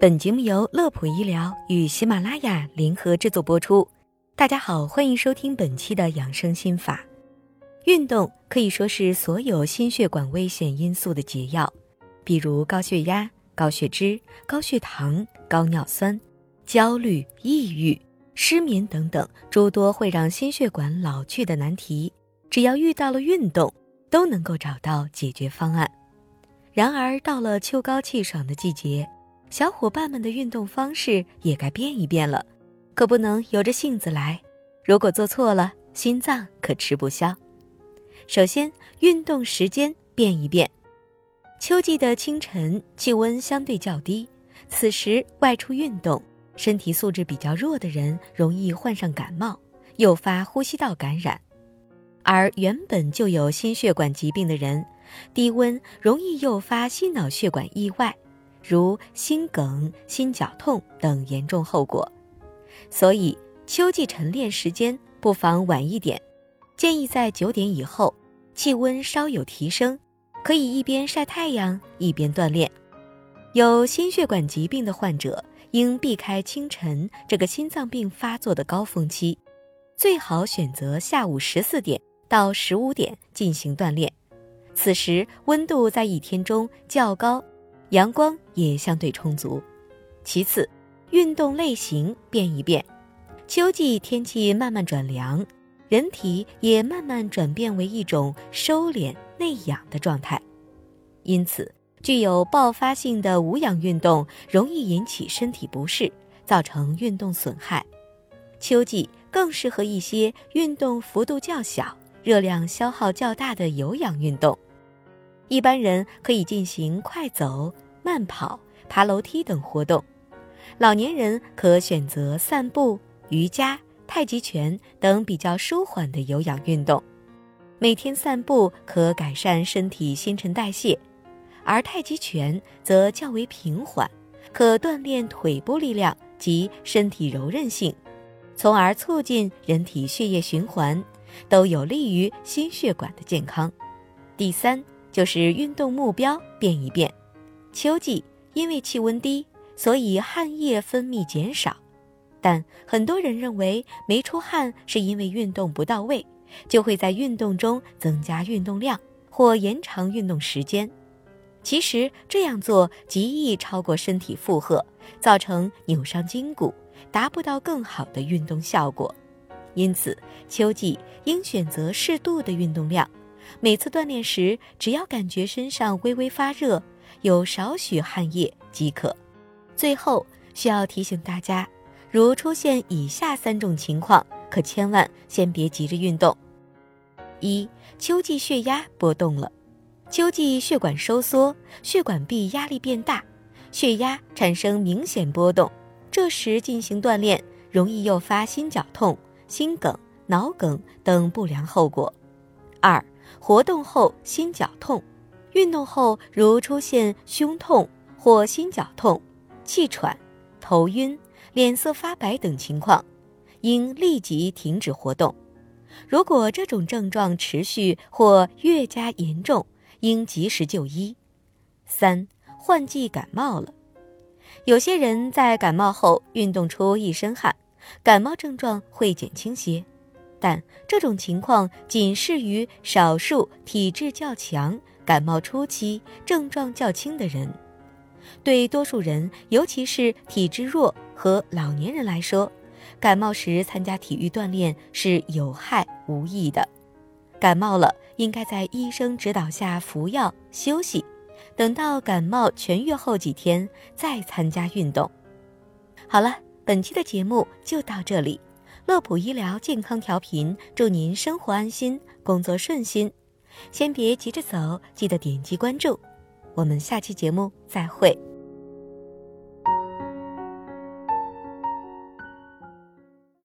本节目由乐普医疗与喜马拉雅联合制作播出。大家好，欢迎收听本期的养生心法。运动可以说是所有心血管危险因素的解药，比如高血压、高血脂、高血糖、高尿酸、焦虑、抑郁、失眠等等诸多会让心血管老去的难题，只要遇到了运动，都能够找到解决方案。然而，到了秋高气爽的季节。小伙伴们的运动方式也该变一变了，可不能由着性子来。如果做错了，心脏可吃不消。首先，运动时间变一变。秋季的清晨，气温相对较低，此时外出运动，身体素质比较弱的人容易患上感冒，诱发呼吸道感染；而原本就有心血管疾病的人，低温容易诱发心脑血管意外。如心梗、心绞痛等严重后果，所以秋季晨练时间不妨晚一点，建议在九点以后，气温稍有提升，可以一边晒太阳一边锻炼。有心血管疾病的患者应避开清晨这个心脏病发作的高峰期，最好选择下午十四点到十五点进行锻炼，此时温度在一天中较高。阳光也相对充足。其次，运动类型变一变。秋季天气慢慢转凉，人体也慢慢转变为一种收敛内养的状态，因此具有爆发性的无氧运动容易引起身体不适，造成运动损害。秋季更适合一些运动幅度较小、热量消耗较大的有氧运动。一般人可以进行快走。慢跑、爬楼梯等活动，老年人可选择散步、瑜伽、太极拳等比较舒缓的有氧运动。每天散步可改善身体新陈代谢，而太极拳则较为平缓，可锻炼腿部力量及身体柔韧性，从而促进人体血液循环，都有利于心血管的健康。第三就是运动目标变一变。秋季因为气温低，所以汗液分泌减少，但很多人认为没出汗是因为运动不到位，就会在运动中增加运动量或延长运动时间。其实这样做极易超过身体负荷，造成扭伤筋骨，达不到更好的运动效果。因此，秋季应选择适度的运动量，每次锻炼时只要感觉身上微微发热。有少许汗液即可。最后需要提醒大家，如出现以下三种情况，可千万先别急着运动：一、秋季血压波动了，秋季血管收缩，血管壁压力变大，血压产生明显波动，这时进行锻炼容易诱发心绞痛、心梗、脑梗等不良后果；二、活动后心绞痛。运动后，如出现胸痛或心绞痛、气喘、头晕、脸色发白等情况，应立即停止活动。如果这种症状持续或越加严重，应及时就医。三、换季感冒了，有些人在感冒后运动出一身汗，感冒症状会减轻些，但这种情况仅适于少数体质较强。感冒初期症状较轻的人，对多数人，尤其是体质弱和老年人来说，感冒时参加体育锻炼是有害无益的。感冒了，应该在医生指导下服药休息，等到感冒痊愈后几天再参加运动。好了，本期的节目就到这里。乐普医疗健康调频，祝您生活安心，工作顺心。先别急着走，记得点击关注，我们下期节目再会。